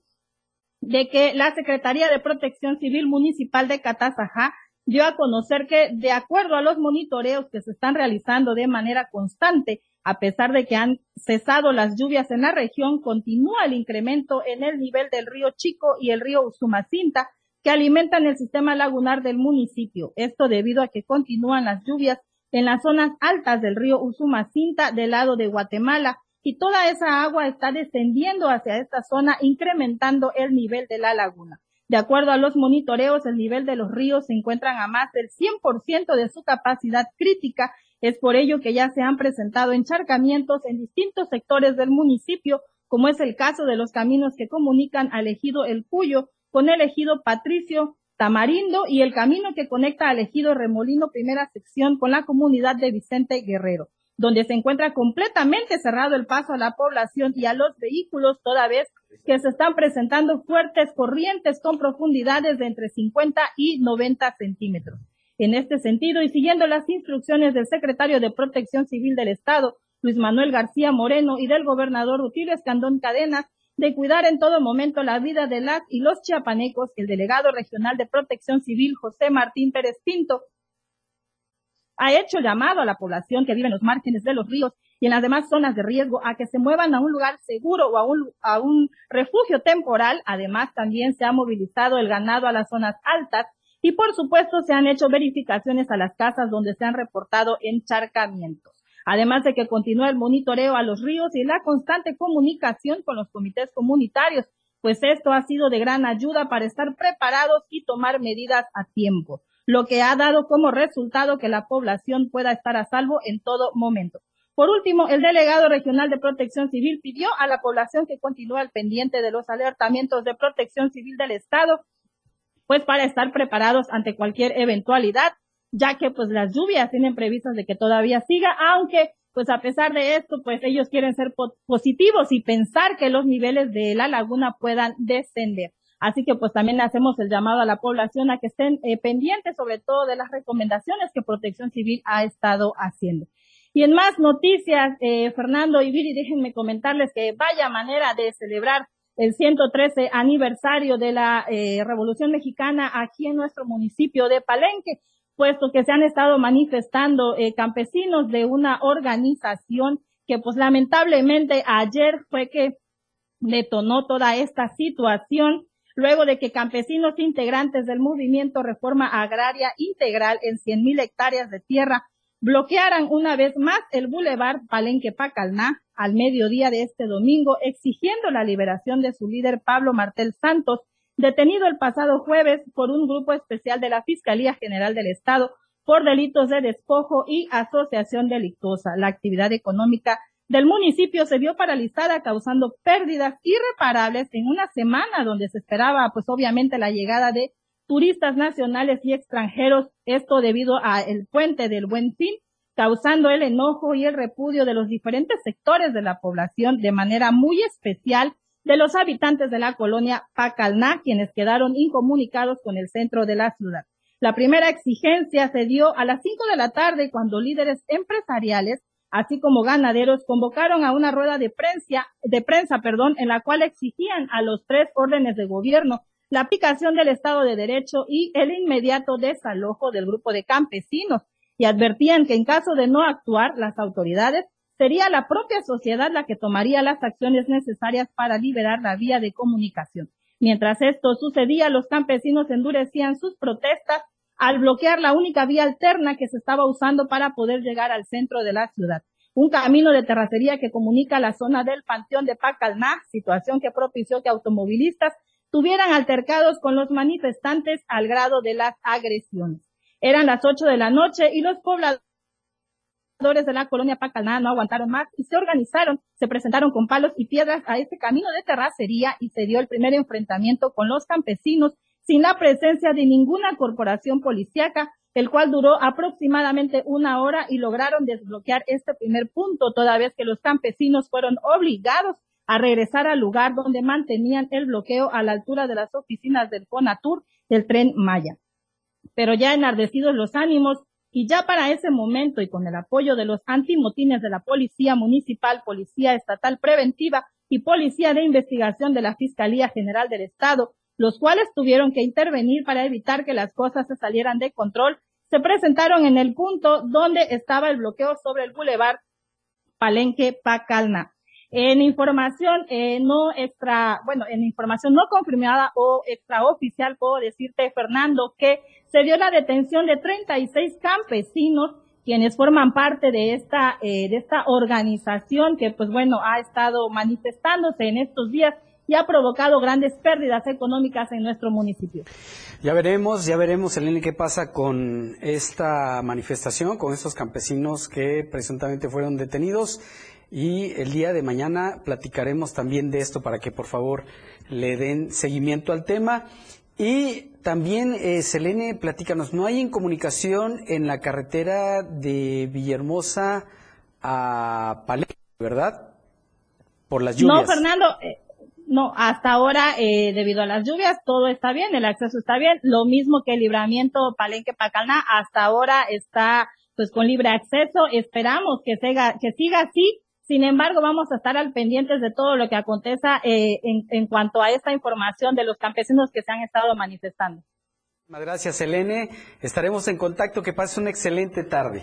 de que la Secretaría de Protección Civil Municipal de Catazajá dio a conocer que, de acuerdo a los monitoreos que se están realizando de manera constante, a pesar de que han cesado las lluvias en la región, continúa el incremento en el nivel del río Chico y el río Usumacinta, que alimentan el sistema lagunar del municipio. Esto debido a que continúan las lluvias en las zonas altas del río Usumacinta del lado de Guatemala y toda esa agua está descendiendo hacia esta zona, incrementando el nivel de la laguna. De acuerdo a los monitoreos, el nivel de los ríos se encuentran a más del 100% de su capacidad crítica. Es por ello que ya se han presentado encharcamientos en distintos sectores del municipio, como es el caso de los caminos que comunican al ejido El Cuyo con el ejido Patricio Tamarindo y el camino que conecta al ejido Remolino primera sección con la comunidad de Vicente Guerrero donde se encuentra completamente cerrado el paso a la población y a los vehículos, toda vez que se están presentando fuertes corrientes con profundidades de entre 50 y 90 centímetros. En este sentido, y siguiendo las instrucciones del secretario de Protección Civil del Estado, Luis Manuel García Moreno, y del gobernador Rutilio Escandón Cadenas, de cuidar en todo momento la vida de las y los chiapanecos, el delegado regional de Protección Civil, José Martín Pérez Pinto, ha hecho llamado a la población que vive en los márgenes de los ríos y en las demás zonas de riesgo a que se muevan a un lugar seguro o a un, a un refugio temporal. Además, también se ha movilizado el ganado a las zonas altas y, por supuesto, se han hecho verificaciones a las casas donde se han reportado encharcamientos. Además de que continúa el monitoreo a los ríos y la constante comunicación con los comités comunitarios, pues esto ha sido de gran ayuda para estar preparados y tomar medidas a tiempo lo que ha dado como resultado que la población pueda estar a salvo en todo momento. Por último, el delegado regional de protección civil pidió a la población que continúe al pendiente de los alertamientos de protección civil del Estado, pues para estar preparados ante cualquier eventualidad, ya que pues las lluvias tienen previstas de que todavía siga, aunque pues a pesar de esto, pues ellos quieren ser positivos y pensar que los niveles de la laguna puedan descender. Así que pues también hacemos el llamado a la población a que estén eh, pendientes sobre todo de las recomendaciones que Protección Civil ha estado haciendo. Y en más noticias, eh, Fernando y Viri, déjenme comentarles que vaya manera de celebrar el 113 aniversario de la eh, Revolución Mexicana aquí en nuestro municipio de Palenque, puesto que se han estado manifestando eh, campesinos de una organización que pues lamentablemente ayer fue que detonó toda esta situación luego de que campesinos integrantes del movimiento Reforma Agraria Integral en 100.000 hectáreas de tierra bloquearan una vez más el bulevar Palenque Pacalná al mediodía de este domingo, exigiendo la liberación de su líder Pablo Martel Santos, detenido el pasado jueves por un grupo especial de la Fiscalía General del Estado por delitos de despojo y asociación delictuosa. La actividad económica del municipio se vio paralizada causando pérdidas irreparables en una semana donde se esperaba pues obviamente la llegada de turistas nacionales y extranjeros, esto debido a el puente del Buen Fin, causando el enojo y el repudio de los diferentes sectores de la población de manera muy especial de los habitantes de la colonia Pacalná, quienes quedaron incomunicados con el centro de la ciudad. La primera exigencia se dio a las 5 de la tarde cuando líderes empresariales, así como ganaderos, convocaron a una rueda de prensa, de prensa, perdón, en la cual exigían a los tres órdenes de gobierno la aplicación del Estado de Derecho y el inmediato desalojo del grupo de campesinos y advertían que en caso de no actuar las autoridades sería la propia sociedad la que tomaría las acciones necesarias para liberar la vía de comunicación. Mientras esto sucedía, los campesinos endurecían sus protestas al bloquear la única vía alterna que se estaba usando para poder llegar al centro de la ciudad. Un camino de terracería que comunica la zona del Panteón de Pacalná, situación que propició que automovilistas tuvieran altercados con los manifestantes al grado de las agresiones. Eran las ocho de la noche y los pobladores de la colonia Pacalná no aguantaron más y se organizaron, se presentaron con palos y piedras a este camino de terracería y se dio el primer enfrentamiento con los campesinos sin la presencia de ninguna corporación policíaca, el cual duró aproximadamente una hora y lograron desbloquear este primer punto, toda vez que los campesinos fueron obligados a regresar al lugar donde mantenían el bloqueo a la altura de las oficinas del Fonatur del tren Maya. Pero ya enardecidos los ánimos, y ya para ese momento y con el apoyo de los antimotines de la Policía Municipal, Policía Estatal Preventiva y Policía de Investigación de la Fiscalía General del Estado, los cuales tuvieron que intervenir para evitar que las cosas se salieran de control, se presentaron en el punto donde estaba el bloqueo sobre el bulevar Palenque Pacalna. En información eh, no extra, bueno, en información no confirmada o extraoficial puedo decirte, Fernando, que se dio la detención de 36 campesinos quienes forman parte de esta, eh, de esta organización que, pues bueno, ha estado manifestándose en estos días y ha provocado grandes pérdidas económicas en nuestro municipio. Ya veremos, ya veremos, Elena, qué pasa con esta manifestación, con estos campesinos que presuntamente fueron detenidos. Y el día de mañana platicaremos también de esto para que por favor le den seguimiento al tema. Y también, eh, Selene, platícanos, no hay incomunicación en la carretera de Villahermosa a Palenque, ¿verdad? Por las lluvias. No, Fernando, eh, no, hasta ahora, eh, debido a las lluvias, todo está bien, el acceso está bien, lo mismo que el libramiento Palenque-Pacalná, hasta ahora está pues con libre acceso, esperamos que siga, que siga así, sin embargo, vamos a estar al pendientes de todo lo que aconteza eh, en, en, cuanto a esta información de los campesinos que se han estado manifestando. Gracias, Elene. Estaremos en contacto. Que pase una excelente tarde.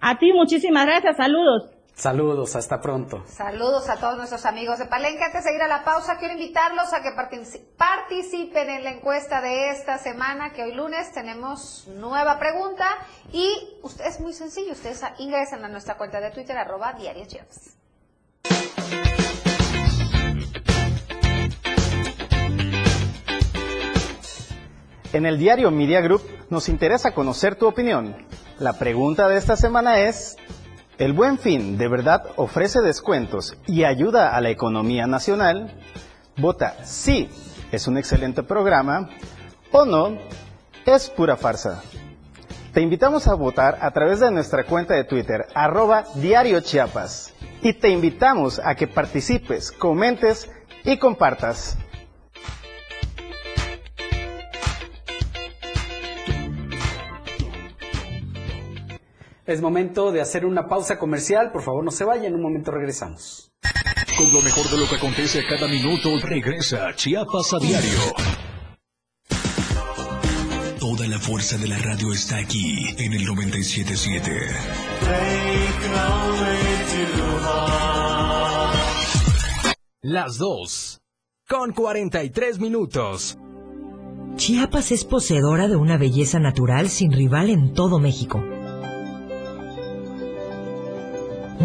A ti, muchísimas gracias. Saludos. Saludos, hasta pronto. Saludos a todos nuestros amigos de Palenque. Antes de ir a la pausa, quiero invitarlos a que participen en la encuesta de esta semana, que hoy lunes tenemos nueva pregunta. Y usted es muy sencillo, ustedes ingresan a nuestra cuenta de Twitter, arroba Diario. En el diario Media Group nos interesa conocer tu opinión. La pregunta de esta semana es, ¿El buen fin de verdad ofrece descuentos y ayuda a la economía nacional? Vota sí, es un excelente programa, o no, es pura farsa. Te invitamos a votar a través de nuestra cuenta de Twitter, arroba. Y te invitamos a que participes, comentes y compartas. Es momento de hacer una pausa comercial. Por favor, no se vayan. En un momento regresamos. Con lo mejor de lo que acontece cada minuto, regresa Chiapas a diario. Toda la fuerza de la radio está aquí en el 977. Las dos. Con 43 minutos. Chiapas es poseedora de una belleza natural sin rival en todo México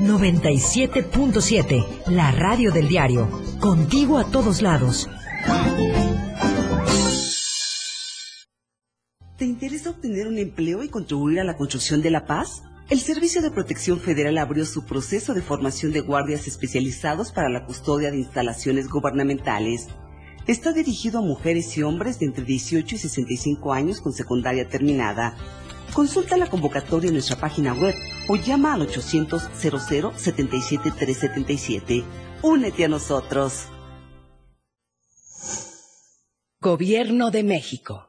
97.7, la radio del diario. Contigo a todos lados. ¿Te interesa obtener un empleo y contribuir a la construcción de la paz? El Servicio de Protección Federal abrió su proceso de formación de guardias especializados para la custodia de instalaciones gubernamentales. Está dirigido a mujeres y hombres de entre 18 y 65 años con secundaria terminada. Consulta la convocatoria en nuestra página web o llama al 800 00 77 377. Únete a nosotros. Gobierno de México.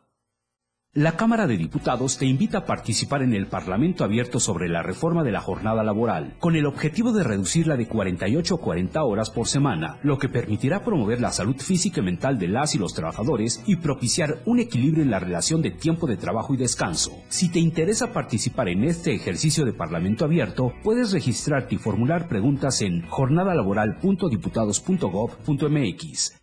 La Cámara de Diputados te invita a participar en el Parlamento abierto sobre la reforma de la jornada laboral, con el objetivo de reducirla de 48 a 40 horas por semana, lo que permitirá promover la salud física y mental de las y los trabajadores y propiciar un equilibrio en la relación de tiempo de trabajo y descanso. Si te interesa participar en este ejercicio de Parlamento abierto, puedes registrarte y formular preguntas en jornadalaboral.diputados.gov.mx.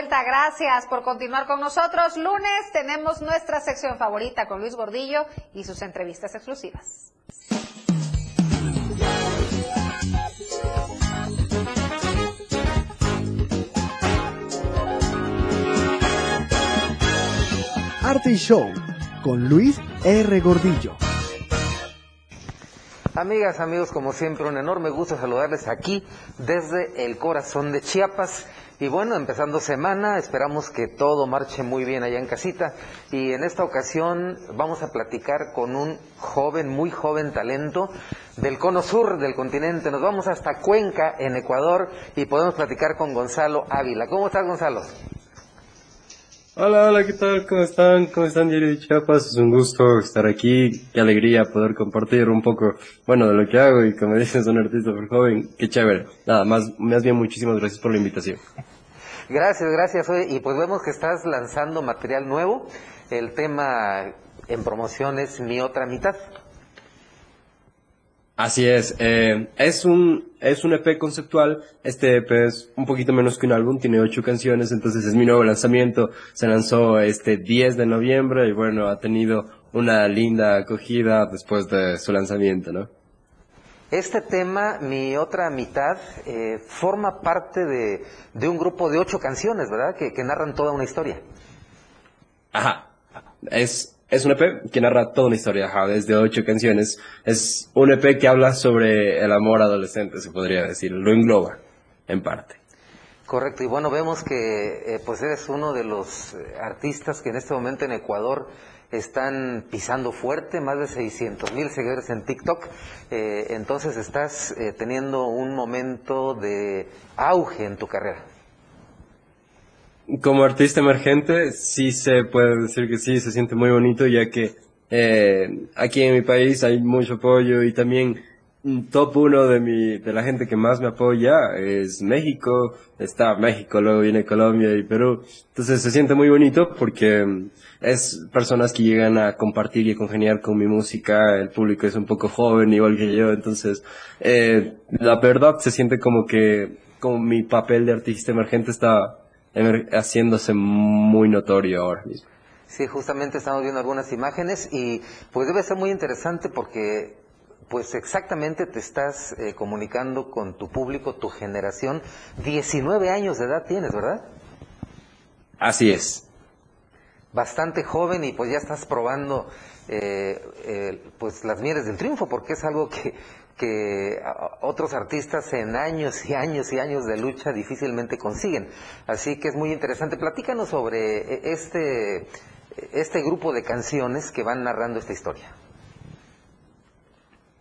Vuelta, gracias por continuar con nosotros. Lunes tenemos nuestra sección favorita con Luis Gordillo y sus entrevistas exclusivas. Arte y Show con Luis R. Gordillo. Amigas, amigos, como siempre, un enorme gusto saludarles aquí desde el corazón de Chiapas. Y bueno, empezando semana, esperamos que todo marche muy bien allá en casita. Y en esta ocasión vamos a platicar con un joven, muy joven talento del cono sur del continente. Nos vamos hasta Cuenca, en Ecuador, y podemos platicar con Gonzalo Ávila. ¿Cómo estás, Gonzalo? Hola, hola, ¿qué tal? ¿Cómo están? ¿Cómo están, Diario de Chiapas? Es un gusto estar aquí. Qué alegría poder compartir un poco, bueno, de lo que hago y como <laughs> dices, un artista muy joven. Qué chévere. Nada, más, más bien muchísimas gracias por la invitación. Gracias, gracias. Y pues vemos que estás lanzando material nuevo. El tema en promoción es Mi Otra Mitad. Así es, eh, es un es un EP conceptual, este EP es un poquito menos que un álbum, tiene ocho canciones, entonces es mi nuevo lanzamiento, se lanzó este 10 de noviembre y bueno, ha tenido una linda acogida después de su lanzamiento, ¿no? Este tema, Mi Otra Mitad, eh, forma parte de, de un grupo de ocho canciones, ¿verdad? Que, que narran toda una historia. Ajá, es, es un EP que narra toda una historia, ajá, desde ocho canciones. Es un EP que habla sobre el amor adolescente, se podría decir, lo engloba, en parte. Correcto, y bueno, vemos que eh, pues eres uno de los eh, artistas que en este momento en Ecuador están pisando fuerte, más de 600 mil seguidores en TikTok, eh, entonces estás eh, teniendo un momento de auge en tu carrera. Como artista emergente, sí se puede decir que sí, se siente muy bonito, ya que eh, aquí en mi país hay mucho apoyo y también mm, top uno de mi, de la gente que más me apoya es México, está México, luego viene Colombia y Perú. Entonces se siente muy bonito porque mm, es personas que llegan a compartir y a congeniar con mi música, el público es un poco joven igual que yo, entonces eh, la verdad se siente como que como mi papel de artista emergente está haciéndose muy notorio ahora mismo. Sí, justamente estamos viendo algunas imágenes y pues debe ser muy interesante porque pues exactamente te estás eh, comunicando con tu público, tu generación. 19 años de edad tienes, ¿verdad? Así es. Bastante joven y pues ya estás probando eh, eh, pues las mieles del triunfo porque es algo que, que otros artistas en años y años y años de lucha difícilmente consiguen. Así que es muy interesante. Platícanos sobre eh, este, este grupo de canciones que van narrando esta historia.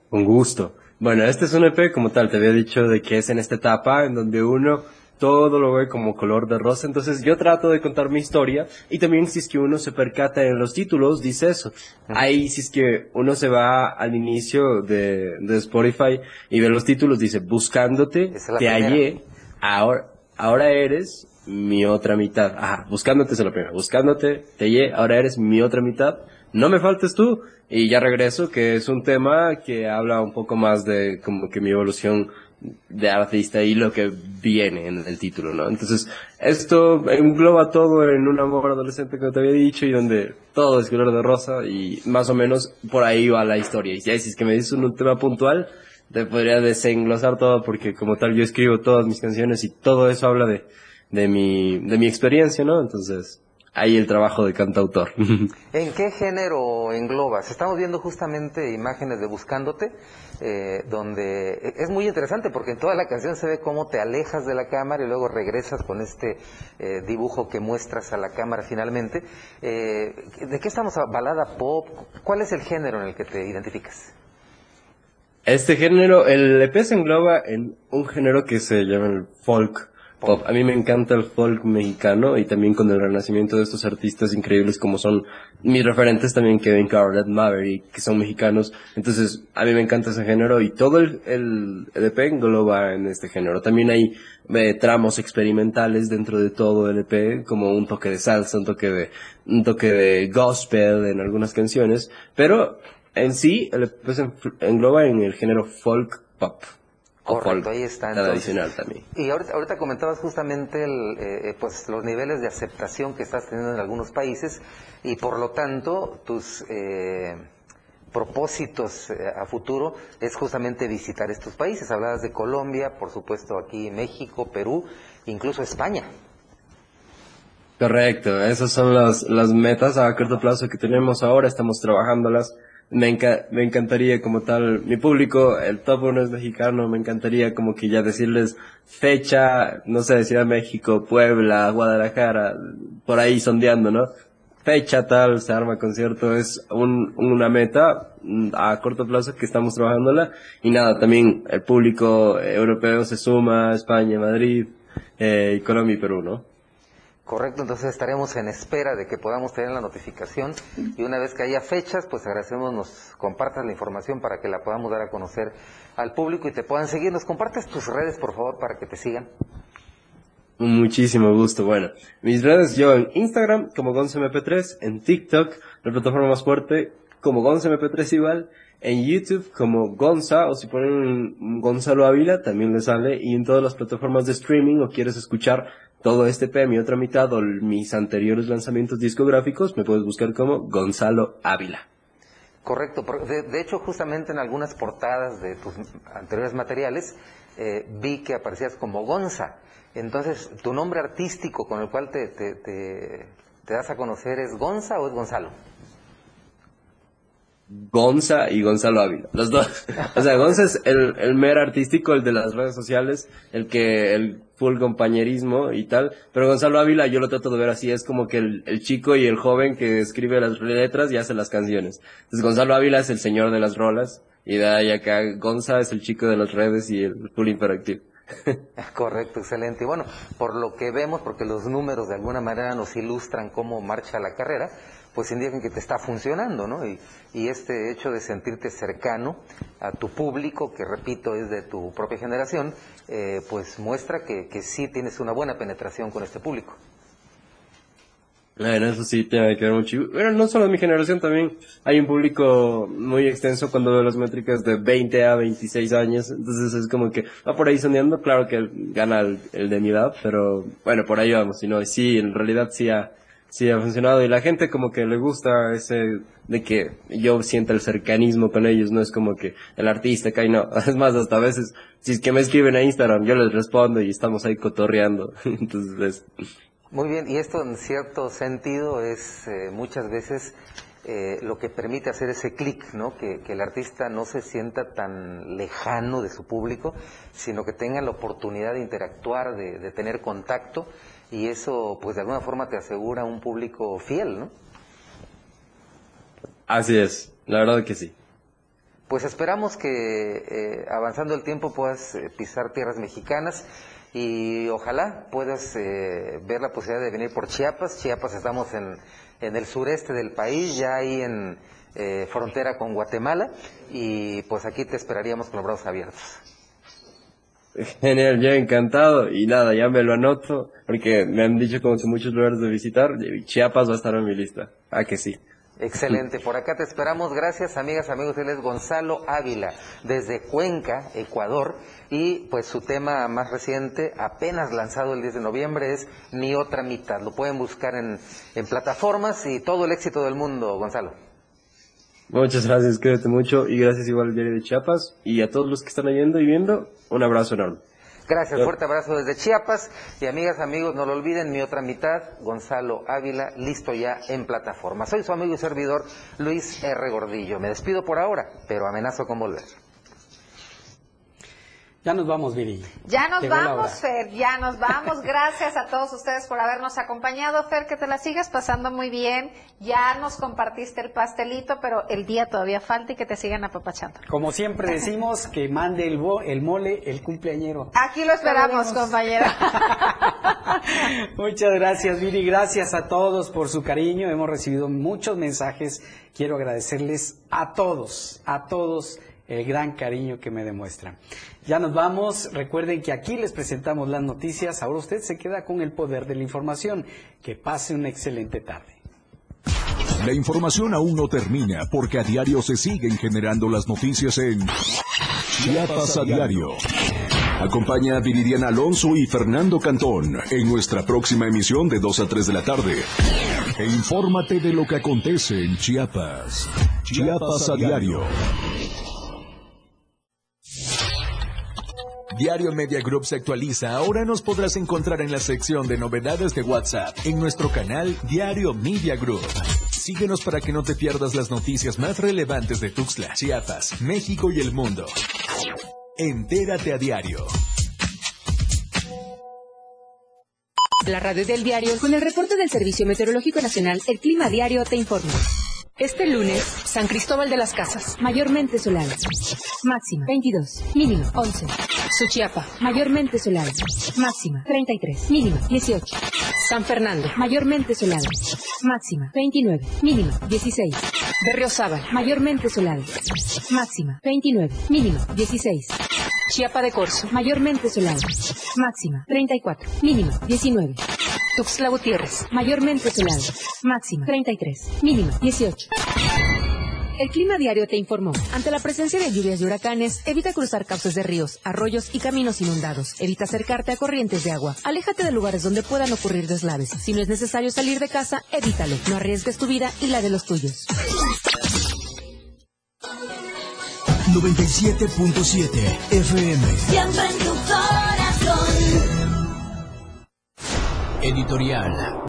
Con gusto. Bueno, este es un EP como tal, te había dicho de que es en esta etapa en donde uno todo lo ve como color de rosa, entonces yo trato de contar mi historia y también si es que uno se percata en los títulos, dice eso. Ahí si es que uno se va al inicio de, de Spotify y ve los títulos, dice buscándote, te primera. hallé, ahora, ahora eres mi otra mitad. Ajá, buscándote es la primera, buscándote, te hallé, ahora eres mi otra mitad. No me faltes tú. Y ya regreso, que es un tema que habla un poco más de como que mi evolución de artista y lo que viene en el título, ¿no? Entonces, esto engloba todo en un amor adolescente que te había dicho y donde todo es color de rosa y más o menos por ahí va la historia. Y si es que me dices un tema puntual, te podría desenglosar todo porque como tal yo escribo todas mis canciones y todo eso habla de, de mi, de mi experiencia, ¿no? Entonces, ahí el trabajo de cantautor. ¿En qué género englobas? Estamos viendo justamente imágenes de Buscándote, eh, donde es muy interesante porque en toda la canción se ve cómo te alejas de la cámara y luego regresas con este eh, dibujo que muestras a la cámara finalmente. Eh, ¿De qué estamos? ¿Balada pop? ¿Cuál es el género en el que te identificas? Este género, el EP se engloba en un género que se llama el folk pop. A mí me encanta el folk mexicano y también con el renacimiento de estos artistas increíbles como son mis referentes también Kevin Carlet, Maverick, que son mexicanos. Entonces, a mí me encanta ese género y todo el, el, EP engloba en este género. También hay eh, tramos experimentales dentro de todo el EP, como un toque de salsa, un toque de, un toque de gospel en algunas canciones, pero en sí, el EP se engloba en el género folk pop. Correcto, ahí está, entonces. Tradicional también. Y ahorita, ahorita comentabas justamente el, eh, eh, pues los niveles de aceptación que estás teniendo en algunos países y por lo tanto tus eh, propósitos eh, a futuro es justamente visitar estos países. Hablabas de Colombia, por supuesto aquí México, Perú, incluso España. Correcto, esas son las, las metas a corto plazo que tenemos ahora, estamos trabajándolas. Me, enca- me encantaría como tal, mi público, el top uno es mexicano, me encantaría como que ya decirles fecha, no sé, Ciudad de México, Puebla, Guadalajara, por ahí sondeando, ¿no? Fecha tal, se arma concierto, es un, una meta mm, a corto plazo que estamos trabajándola. Y nada, también el público europeo se suma, España, Madrid, eh, Colombia y Perú, ¿no? Correcto, entonces estaremos en espera de que podamos tener la notificación y una vez que haya fechas, pues agradecemos nos compartas la información para que la podamos dar a conocer al público y te puedan seguir. Nos compartes tus redes, por favor, para que te sigan. Muchísimo gusto. Bueno, mis redes yo en Instagram como GonzoMP3, en TikTok, la plataforma más fuerte, como GonzoMP3 igual, en YouTube como Gonza, o si ponen Gonzalo Ávila, también le sale, y en todas las plataformas de streaming, o quieres escuchar todo este P, mi otra mitad, o mis anteriores lanzamientos discográficos, me puedes buscar como Gonzalo Ávila. Correcto, de, de hecho justamente en algunas portadas de tus anteriores materiales eh, vi que aparecías como Gonza. Entonces, ¿tu nombre artístico con el cual te, te, te- te das a conocer es Gonza o es Gonzalo? Gonza y Gonzalo Ávila, los dos. O sea, Gonza es el, el mero artístico, el de las redes sociales, el que, el full compañerismo y tal, pero Gonzalo Ávila yo lo trato de ver así, es como que el, chico y el joven que escribe las letras y hace las canciones. Entonces Gonzalo Ávila es el señor de las rolas, y de ahí acá Gonza es el chico de las redes y el full interactivo. <laughs> Correcto, excelente. Y bueno, por lo que vemos, porque los números de alguna manera nos ilustran cómo marcha la carrera, pues indican que te está funcionando, ¿no? Y, y este hecho de sentirte cercano a tu público, que repito es de tu propia generación, eh, pues muestra que, que sí tienes una buena penetración con este público. Bueno, eso sí tiene que ver mucho. Bueno, no solo mi generación, también hay un público muy extenso cuando veo las métricas de 20 a 26 años. Entonces es como que va por ahí sondeando. Claro que gana el, el de mi edad, pero bueno, por ahí vamos. Y no, sí, en realidad sí ha, sí ha funcionado. Y la gente como que le gusta ese de que yo sienta el cercanismo con ellos. No es como que el artista cae, no. <laughs> Es más, hasta a veces, si es que me escriben a Instagram, yo les respondo y estamos ahí cotorreando. <laughs> Entonces es... Muy bien, y esto en cierto sentido es eh, muchas veces eh, lo que permite hacer ese clic, ¿no? Que, que el artista no se sienta tan lejano de su público, sino que tenga la oportunidad de interactuar, de, de tener contacto, y eso, pues de alguna forma te asegura un público fiel, ¿no? Así es, la verdad que sí. Pues esperamos que eh, avanzando el tiempo puedas eh, pisar tierras mexicanas y ojalá puedas eh, ver la posibilidad de venir por Chiapas. Chiapas estamos en, en el sureste del país, ya ahí en eh, frontera con Guatemala y pues aquí te esperaríamos con los brazos abiertos. <laughs> Genial, yo encantado. Y nada, ya me lo anoto, porque me han dicho como que muchos lugares de visitar. Chiapas va a estar en mi lista. Ah, que sí. Excelente, <laughs> por acá te esperamos. Gracias, amigas, amigos. Él es Gonzalo Ávila, desde Cuenca, Ecuador. Y pues su tema más reciente, apenas lanzado el 10 de noviembre, es Mi Otra Mitad. Lo pueden buscar en, en plataformas y todo el éxito del mundo, Gonzalo. Muchas gracias, cuídate mucho. Y gracias igual al diario de Chiapas. Y a todos los que están oyendo y viendo, un abrazo enorme. Gracias, fuerte abrazo desde Chiapas. Y amigas, amigos, no lo olviden, mi otra mitad, Gonzalo Ávila, listo ya en plataforma. Soy su amigo y servidor, Luis R. Gordillo. Me despido por ahora, pero amenazo con volver. Ya nos vamos, Viri. Ya nos vamos. Fer, ya nos vamos. <laughs> Gracias a todos ustedes por habernos acompañado. Fer, que te la sigas pasando muy bien. Ya nos compartiste el pastelito, pero el día todavía falta y que te sigan apapachando. Como siempre <laughs> decimos, que mande el, bo- el mole el cumpleañero. Aquí lo esperamos, compañera. <laughs> Muchas gracias, Viri. Gracias a todos por su cariño. Hemos recibido muchos mensajes. Quiero agradecerles a todos, a todos el gran cariño que me demuestran. Ya nos vamos. Recuerden que aquí les presentamos las noticias. Ahora usted se queda con el poder de la información. Que pase una excelente tarde. La información aún no termina porque a diario se siguen generando las noticias en Chiapas a diario. Acompaña a Viridiana Alonso y Fernando Cantón en nuestra próxima emisión de 2 a 3 de la tarde. E infórmate de lo que acontece en Chiapas. Chiapas a diario. Diario Media Group se actualiza. Ahora nos podrás encontrar en la sección de novedades de WhatsApp en nuestro canal Diario Media Group. Síguenos para que no te pierdas las noticias más relevantes de Tuxtla, Chiapas, México y el mundo. Entérate a diario. La radio del diario con el reporte del Servicio Meteorológico Nacional, el Clima Diario te informa. Este lunes, San Cristóbal de las Casas, mayormente soleado. Máxima 22, mínimo 11. Suchiapa, mayormente soleado. Máxima 33, mínimo 18. San Fernando, mayormente soleado. Máxima 29, mínimo 16. Berriozábal, mayormente soleado. Máxima 29, mínimo 16. Chiapa de Corzo, mayormente soleado. Máxima 34, mínimo 19. Tuxtla Gutiérrez, mayormente soleado. Máxima 33, mínimo 18. El Clima Diario te informó. Ante la presencia de lluvias y huracanes, evita cruzar cauces de ríos, arroyos y caminos inundados. Evita acercarte a corrientes de agua. Aléjate de lugares donde puedan ocurrir deslaves. Si no es necesario salir de casa, evítalo. No arriesgues tu vida y la de los tuyos. 97.7 FM. Siempre en tu corazón. Editorial.